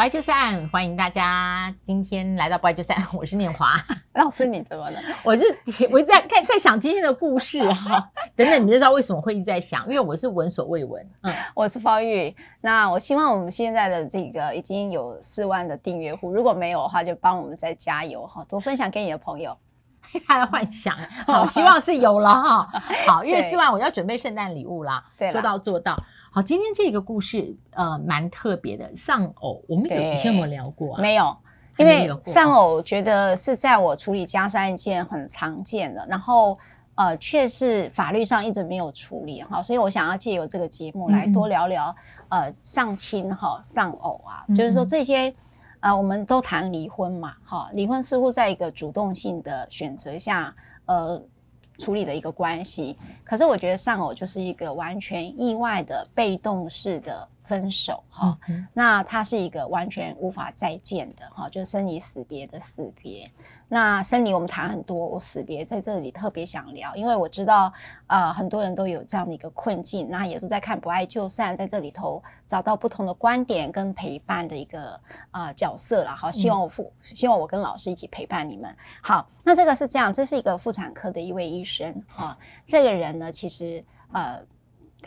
不爱就散，欢迎大家今天来到不爱就散，我是念华 老师，你怎么了？我是 我在看，在想今天的故事哈，等等，你就知道为什么会一直在想，因为我是闻所未闻。嗯，我是方玉，那我希望我们现在的这个已经有四万的订阅户，如果没有的话，就帮我们再加油哈，多分享给你的朋友。他的幻想，好，希望是有了哈。好，因为四万我要准备圣诞礼物啦，对，说到做到。好，今天这个故事呃蛮特别的，丧偶，我们有以前有没有聊过啊？没有，因为丧偶觉得是在我处理家事案件很常见的，然后呃却是法律上一直没有处理哈，所以我想要借由这个节目来多聊聊、嗯、呃丧亲哈丧偶啊，就是说这些呃我们都谈离婚嘛哈，离婚似乎在一个主动性的选择下呃。处理的一个关系，可是我觉得丧偶就是一个完全意外的被动式的分手哈，那它是一个完全无法再见的哈，就是生离死别的死别。那生离我们谈很多，我死别在这里特别想聊，因为我知道啊、呃，很多人都有这样的一个困境，那也都在看不爱就散，在这里头找到不同的观点跟陪伴的一个啊、呃、角色了。好，希望我父，嗯、希望我跟老师一起陪伴你们。好，那这个是这样，这是一个妇产科的一位医生哈，这个人呢，其实呃。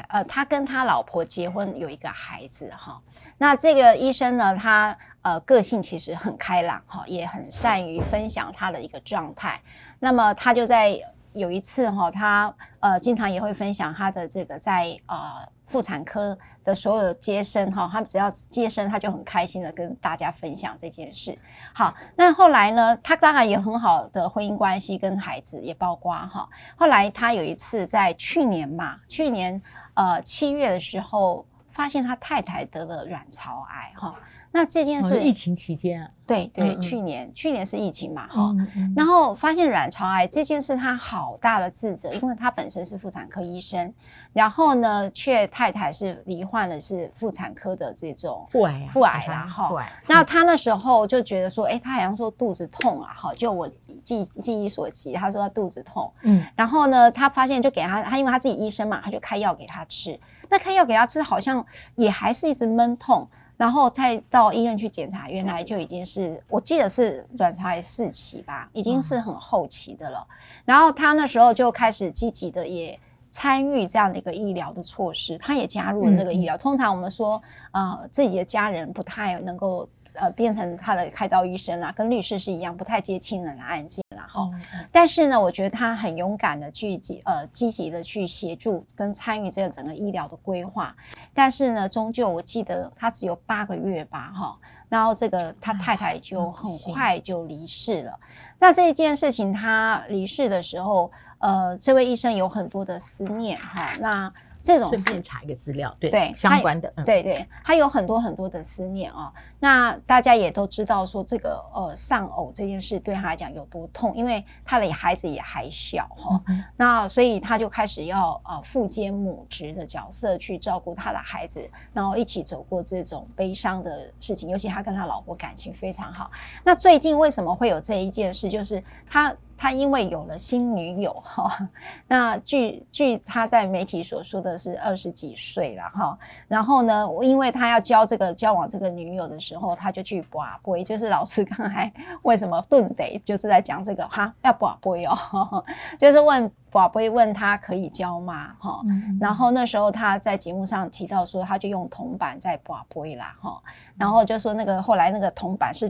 呃，他跟他老婆结婚，有一个孩子哈。那这个医生呢，他呃个性其实很开朗哈，也很善于分享他的一个状态。那么他就在有一次哈，他呃经常也会分享他的这个在呃妇产科的所有接生哈，他只要接生，他就很开心的跟大家分享这件事。好，那后来呢，他当然有很好的婚姻关系，跟孩子也包括哈。后来他有一次在去年嘛，去年。呃，七月的时候发现他太太得了卵巢癌哈，那这件事、哦、疫情期间啊，对对，嗯。嗯去年去年是疫情嘛哈，然后发现卵巢癌这件事，他好大的自责，因为他本身是妇产科医生，然后呢，却太太是罹患的是妇产科的这种妇癌妇癌啦哈，妇癌，那他那时候就觉得说，哎，他好像说肚子痛啊哈，就我记记忆所及，他说他肚子痛，嗯，然后呢，他发现就给他，他因为他自己医生嘛，他就开药给他吃，那开药给他吃好像也还是一直闷痛。然后再到医院去检查，原来就已经是我记得是卵巢癌四期吧，已经是很后期的了。然后他那时候就开始积极的也参与这样的一个医疗的措施，他也加入了这个医疗。通常我们说，呃，自己的家人不太能够。呃，变成他的开刀医生啊，跟律师是一样，不太接亲人的案件啦。哈、嗯，但是呢，我觉得他很勇敢的去呃积极的去协助跟参与这个整个医疗的规划。但是呢，终究我记得他只有八个月吧，哈，然后这个他太太就很快就离世了。嗯、那这一件事情，他离世的时候，呃，这位医生有很多的思念，哈，那。这种顺便查一个资料，对对，相关的，对对，他有很多很多的思念哦。那大家也都知道说，这个呃丧偶这件事对他来讲有多痛，因为他的孩子也还小哈、哦。嗯、那所以他就开始要呃父兼母职的角色去照顾他的孩子，然后一起走过这种悲伤的事情。尤其他跟他老婆感情非常好。那最近为什么会有这一件事？就是他。他因为有了新女友哈，那据据他在媒体所说的是二十几岁了哈，然后呢，因为他要交这个交往这个女友的时候，他就去跋杯，就是老师刚才为什么顿得就是在讲这个哈，要跋杯哦，就是问跋杯问他可以交吗哈，然后那时候他在节目上提到说，他就用铜板在跋杯啦哈，然后就说那个后来那个铜板是。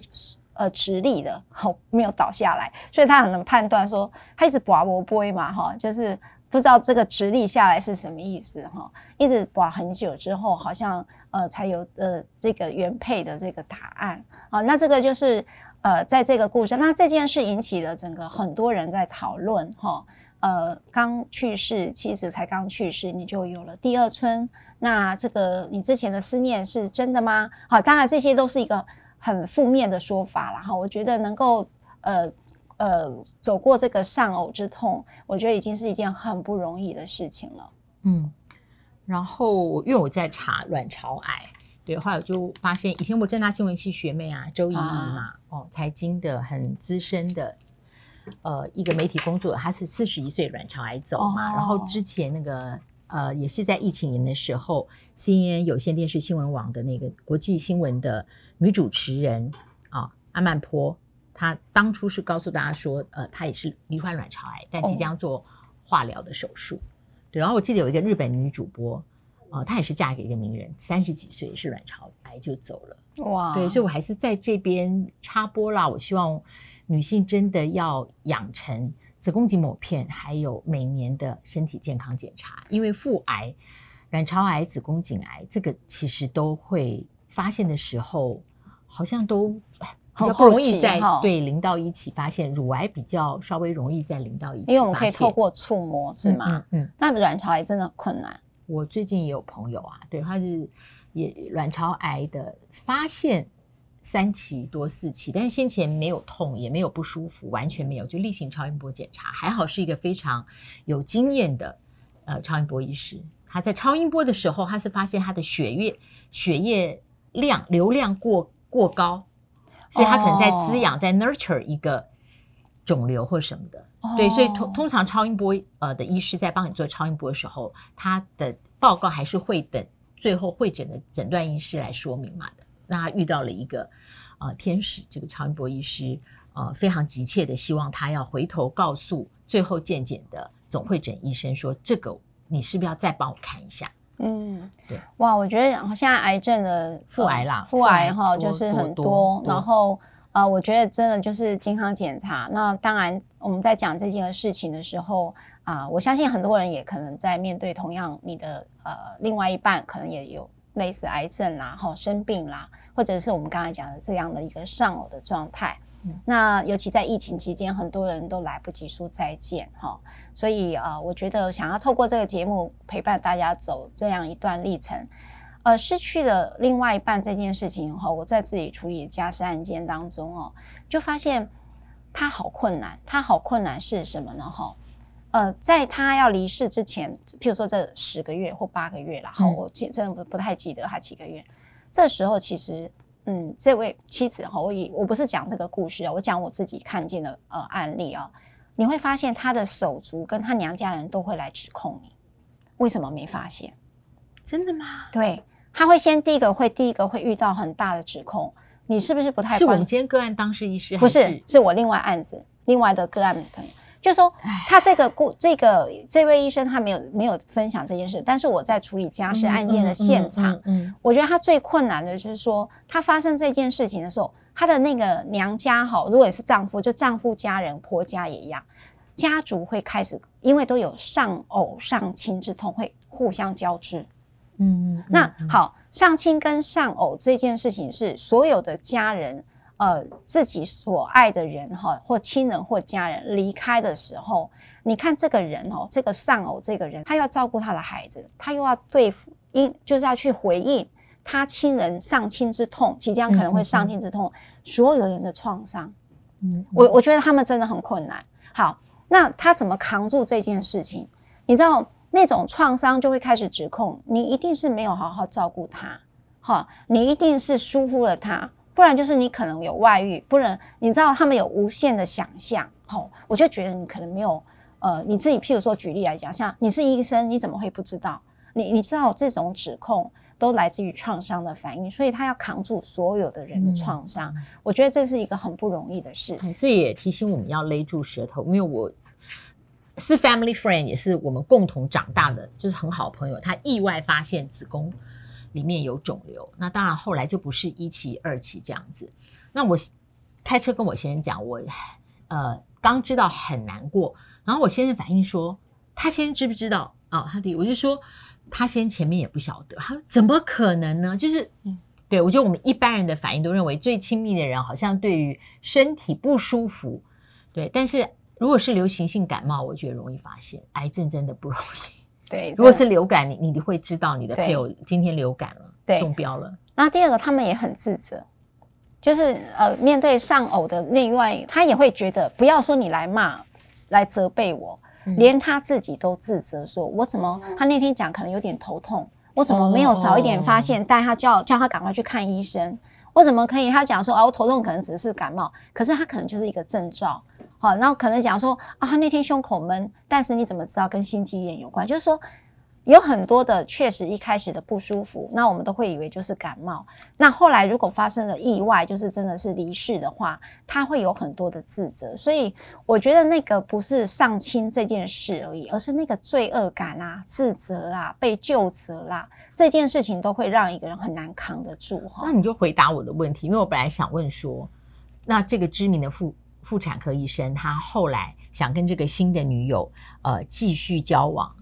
呃，直立的，好，没有倒下来，所以他很能判断说，他一直拔不杯嘛，哈，就是不知道这个直立下来是什么意思，哈，一直拔很久之后，好像呃才有呃这个原配的这个答案，啊，那这个就是呃在这个故事，那这件事引起了整个很多人在讨论，哈，呃，刚去世妻子才刚去世，你就有了第二春，那这个你之前的思念是真的吗？好，当然这些都是一个。很负面的说法了哈，我觉得能够呃呃走过这个丧偶之痛，我觉得已经是一件很不容易的事情了。嗯，然后因为我在查卵巢癌，对，后来我就发现，以前我正大新闻系学妹啊，周怡怡嘛，啊、哦，财经的很资深的呃一个媒体工作者，她是四十一岁卵巢癌走嘛，哦、然后之前那个。呃，也是在疫情年的时候，CNN 有线电视新闻网的那个国际新闻的女主持人啊，阿曼坡，她当初是告诉大家说，呃，她也是罹患卵巢癌，但即将做化疗的手术。哦、对，然后我记得有一个日本女主播，她也是嫁给一个名人，三十几岁也是卵巢癌就走了。哇，对，所以我还是在这边插播啦。我希望女性真的要养成。子宫颈抹片，还有每年的身体健康检查，因为腹癌、卵巢癌、子宫颈癌，这个其实都会发现的时候，好像都比较不容易在对零到一起发现。乳癌比较稍微容易在零到一起，因为我们可以透过触摸，是吗？嗯，嗯，那卵巢癌真的很困难。我最近也有朋友啊，对，他是也卵巢癌的发现。三期多四期，但是先前没有痛，也没有不舒服，完全没有，就例行超音波检查，还好是一个非常有经验的呃超音波医师。他在超音波的时候，他是发现他的血液血液量流量过过高，所以他可能在滋养、哦、在 nurture 一个肿瘤或什么的。哦、对，所以通通常超音波呃的医师在帮你做超音波的时候，他的报告还是会等最后会诊的诊断医师来说明嘛的。那他遇到了一个，呃，天使，这个超音波医师，呃，非常急切的希望他要回头告诉最后见检的总会诊医生说，这个你是不是要再帮我看一下？嗯，对，哇，我觉得现在癌症的腹癌啦，腹癌哈，就是很多，多多然后呃，我觉得真的就是健康检查。那当然，我们在讲这件事情的时候啊，呃，我相信很多人也可能在面对同样你的呃另外一半可能也有。类似癌症啦，哈生病啦，或者是我们刚才讲的这样的一个丧偶的状态。嗯、那尤其在疫情期间，很多人都来不及说再见，哈。所以啊、呃，我觉得想要透过这个节目陪伴大家走这样一段历程。呃，失去了另外一半这件事情哈，我在自己处理家事案件当中哦，就发现他好困难，他好困难是什么呢？哈。呃，在他要离世之前，譬如说这十个月或八个月了，好、嗯，我记真的不不太记得他几个月。这时候其实，嗯，这位妻子哈，我以我不是讲这个故事啊，我讲我自己看见的呃案例啊，你会发现他的手足跟他娘家人都会来指控你，为什么没发现？真的吗？对，他会先第一个会第一个会遇到很大的指控，你是不是不太？是我们今天个案当事医师？不是，是我另外案子另外的个案朋友。就说他这个故这个这位医生他没有没有分享这件事，但是我在处理家事案件的现场，嗯，我觉得他最困难的就是说，他发生这件事情的时候，他的那个娘家哈，如果也是丈夫，就丈夫家人婆家也一样，家族会开始因为都有丧偶丧亲之痛，会互相交织，嗯，那好，丧亲跟丧偶这件事情是所有的家人。呃，自己所爱的人哈，或亲人或家人离开的时候，你看这个人哦，这个丧偶这个人，他要照顾他的孩子，他又要对付，应就是要去回应他亲人丧亲之痛，即将可能会丧亲之痛，嗯、所有人的创伤。嗯，我我觉得他们真的很困难。好，那他怎么扛住这件事情？你知道那种创伤就会开始指控你，一定是没有好好照顾他，哈，你一定是疏忽了他。不然就是你可能有外遇，不然你知道他们有无限的想象，吼，我就觉得你可能没有，呃，你自己譬如说举例来讲，像你是医生，你怎么会不知道？你你知道这种指控都来自于创伤的反应，所以他要扛住所有的人的创伤，嗯、我觉得这是一个很不容易的事。这也提醒我们要勒住舌头，因为我是 family friend，也是我们共同长大的，就是很好朋友，他意外发现子宫。里面有肿瘤，那当然后来就不是一期、二期这样子。那我开车跟我先生讲，我呃刚知道很难过，然后我先生反应说，他先生知不知道啊、哦？他的我就说他先前面也不晓得，他说怎么可能呢？就是嗯，对我觉得我们一般人的反应都认为最亲密的人好像对于身体不舒服，对，但是如果是流行性感冒，我觉得容易发现，癌症真的不容易。对，如果是流感，你你会知道你的配偶今天流感了，对，中标了。那第二个，他们也很自责，就是呃，面对丧偶的另外，他也会觉得，不要说你来骂、来责备我，嗯、连他自己都自责，说我怎么？他那天讲可能有点头痛，我怎么没有早一点发现，带、哦、他叫叫他赶快去看医生？我怎么可以？他讲说啊，我头痛可能只是感冒，可是他可能就是一个征兆。好，然后可能讲说啊，他那天胸口闷，但是你怎么知道跟心肌炎有关？就是说，有很多的确实一开始的不舒服，那我们都会以为就是感冒。那后来如果发生了意外，就是真的是离世的话，他会有很多的自责。所以我觉得那个不是上亲这件事而已，而是那个罪恶感啊、自责啦、被救责啦，这件事情都会让一个人很难扛得住哈。那你就回答我的问题，因为我本来想问说，那这个知名的妇妇产科医生，他后来想跟这个新的女友呃继续交往。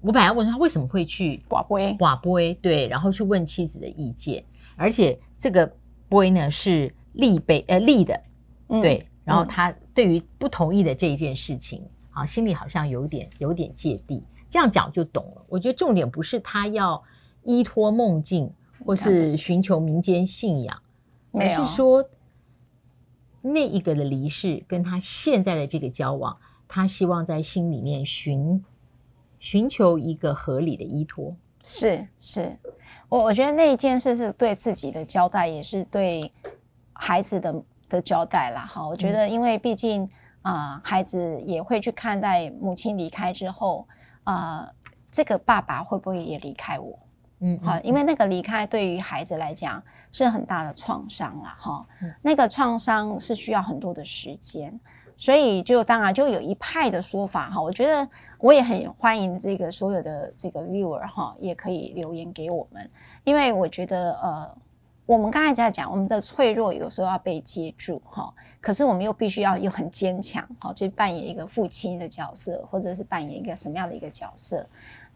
我本来问他为什么会去寡杯寡杯，对，然后去问妻子的意见，而且这个杯呢是立杯呃立的，对，嗯、然后他对于不同意的这一件事情，啊，心里好像有点有点芥蒂，这样讲就懂了。我觉得重点不是他要依托梦境或是寻求民间信仰，而是说那一个的离世跟他现在的这个交往，他希望在心里面寻。寻求一个合理的依托，是是，我我觉得那一件事是对自己的交代，也是对孩子的的交代啦。哈，我觉得，因为毕竟啊、孩子也会去看待母亲离开之后啊、这个爸爸会不会也离开我？嗯，好，因为那个离开对于孩子来讲是很大的创伤了。哈，那个创伤是需要很多的时间。所以就当然就有一派的说法哈，我觉得我也很欢迎这个所有的这个 viewer 哈，也可以留言给我们，因为我觉得呃，我们刚才在讲我们的脆弱有时候要被接住哈，可是我们又必须要又很坚强哈，就扮演一个父亲的角色，或者是扮演一个什么样的一个角色？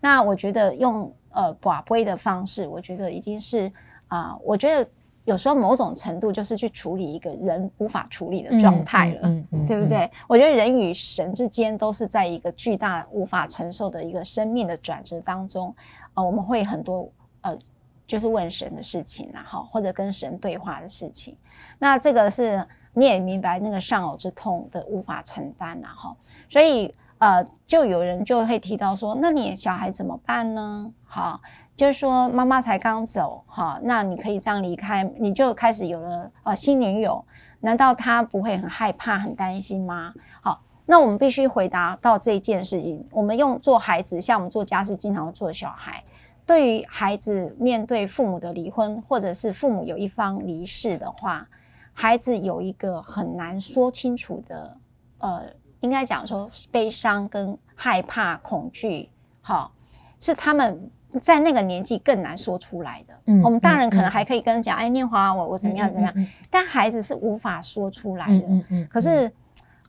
那我觉得用呃寡杯的方式，我觉得已经是啊、呃，我觉得。有时候某种程度就是去处理一个人无法处理的状态了，嗯嗯嗯嗯、对不对？我觉得人与神之间都是在一个巨大无法承受的一个生命的转折当中，呃，我们会很多呃，就是问神的事情啊，哈，或者跟神对话的事情。那这个是你也明白那个丧偶之痛的无法承担啊，哈，所以呃，就有人就会提到说，那你小孩怎么办呢？哈。就是说，妈妈才刚走，哈，那你可以这样离开，你就开始有了呃新女友，难道他不会很害怕、很担心吗？好，那我们必须回答到这件事情。我们用做孩子，像我们做家事经常做小孩，对于孩子面对父母的离婚，或者是父母有一方离世的话，孩子有一个很难说清楚的，呃，应该讲说悲伤跟害怕、恐惧，好，是他们。在那个年纪更难说出来的，嗯，我们大人可能还可以跟人讲，嗯、哎，念华，我我怎么样怎么样，嗯、但孩子是无法说出来的，嗯嗯。嗯，可是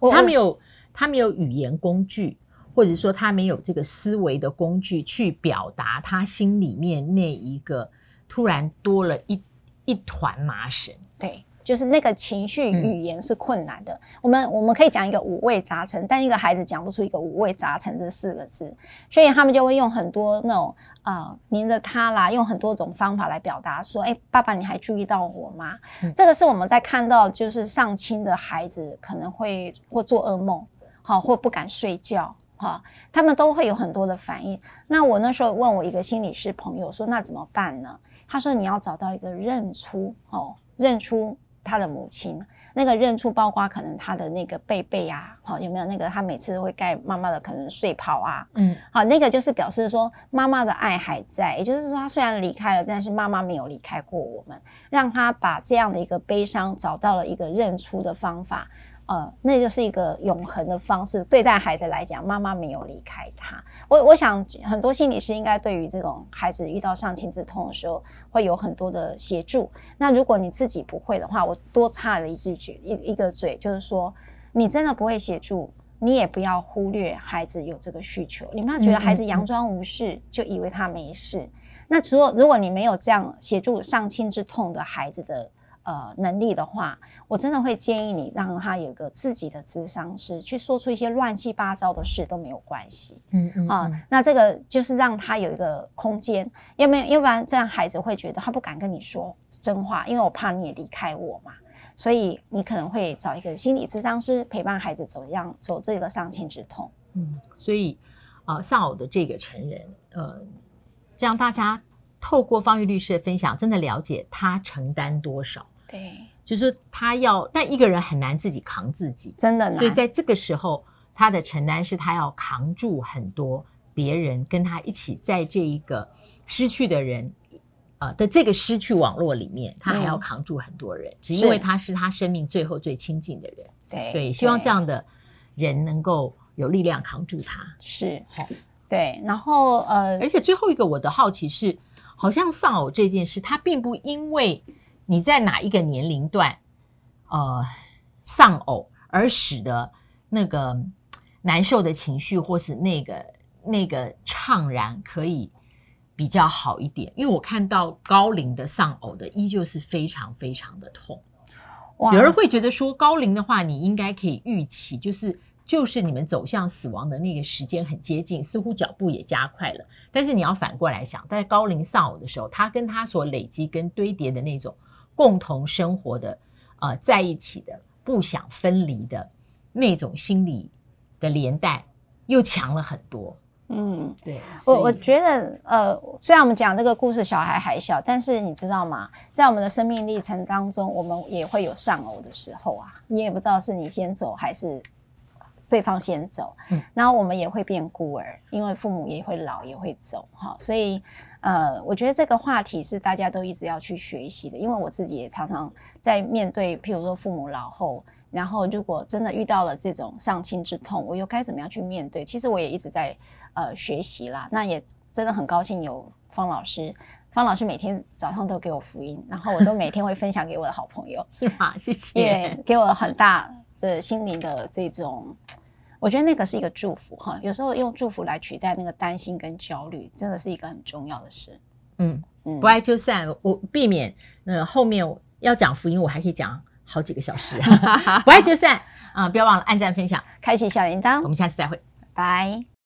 他没有他没有语言工具，或者说他没有这个思维的工具去表达他心里面那一个突然多了一一团麻绳，对。就是那个情绪语言是困难的，嗯、我们我们可以讲一个五味杂陈，但一个孩子讲不出一个五味杂陈这四个字，所以他们就会用很多那种啊、呃、黏着他啦，用很多种方法来表达说，哎，爸爸你还注意到我吗？嗯、这个是我们在看到就是上亲的孩子可能会或做噩梦，好或不敢睡觉，哈，他们都会有很多的反应。那我那时候问我一个心理师朋友说，那怎么办呢？他说你要找到一个认出哦，认出。他的母亲那个认出，包括可能他的那个贝贝啊，好有没有那个他每次都会盖妈妈的可能睡袍啊，嗯，好那个就是表示说妈妈的爱还在，也就是说他虽然离开了，但是妈妈没有离开过我们，让他把这样的一个悲伤找到了一个认出的方法。呃，那就是一个永恒的方式对待孩子来讲，妈妈没有离开他。我我想很多心理师应该对于这种孩子遇到丧亲之痛的时候，会有很多的协助。那如果你自己不会的话，我多插了一句嘴一一个嘴，就是说你真的不会协助，你也不要忽略孩子有这个需求。你不要觉得孩子佯装无事，就以为他没事。那如果如果你没有这样协助丧亲之痛的孩子的。呃，能力的话，我真的会建议你让他有个自己的智商师，去说出一些乱七八糟的事都没有关系。嗯嗯啊，那这个就是让他有一个空间，要不然要不然这样孩子会觉得他不敢跟你说真话，因为我怕你也离开我嘛。所以你可能会找一个心理咨商师陪伴孩子走一样走这个丧亲之痛。嗯，所以啊，丧偶的这个成人，呃，这样大家透过方玉律师的分享，真的了解他承担多少。对，就是他要，但一个人很难自己扛自己，真的难。所以在这个时候，他的承担是他要扛住很多别人跟他一起在这一个失去的人，呃的这个失去网络里面，他还要扛住很多人，嗯、只因为他是他生命最后最亲近的人。对对，希望这样的人能够有力量扛住他。是，好，对。然后呃，而且最后一个我的好奇是，好像丧偶这件事，他并不因为你在哪一个年龄段，呃，丧偶而使得那个难受的情绪或是那个那个怅然可以比较好一点。因为我看到高龄的丧偶的依旧是非常非常的痛。哇有人会觉得说，高龄的话，你应该可以预期，就是就是你们走向死亡的那个时间很接近，似乎脚步也加快了。但是你要反过来想，在高龄丧偶的时候，他跟他所累积跟堆叠的那种共同生活的呃在一起的不想分离的那种心理的连带又强了很多。嗯，对，我我觉得，呃，虽然我们讲这个故事小孩还小，但是你知道吗？在我们的生命历程当中，我们也会有丧偶的时候啊，你也不知道是你先走还是对方先走，嗯，然后我们也会变孤儿，因为父母也会老也会走，哈，所以，呃，我觉得这个话题是大家都一直要去学习的，因为我自己也常常在面对，譬如说父母老后。然后，如果真的遇到了这种丧亲之痛，我又该怎么样去面对？其实我也一直在呃学习啦。那也真的很高兴有方老师，方老师每天早上都给我福音，然后我都每天会分享给我的好朋友，是吗？谢谢，也给我很大的心灵的这种，我觉得那个是一个祝福哈。有时候用祝福来取代那个担心跟焦虑，真的是一个很重要的事。嗯嗯，不爱就散，我避免呃后面要讲福音，我还可以讲。好几个小时，不爱就散啊！不要忘了按赞、分享、开启小铃铛。我们下次再会，拜。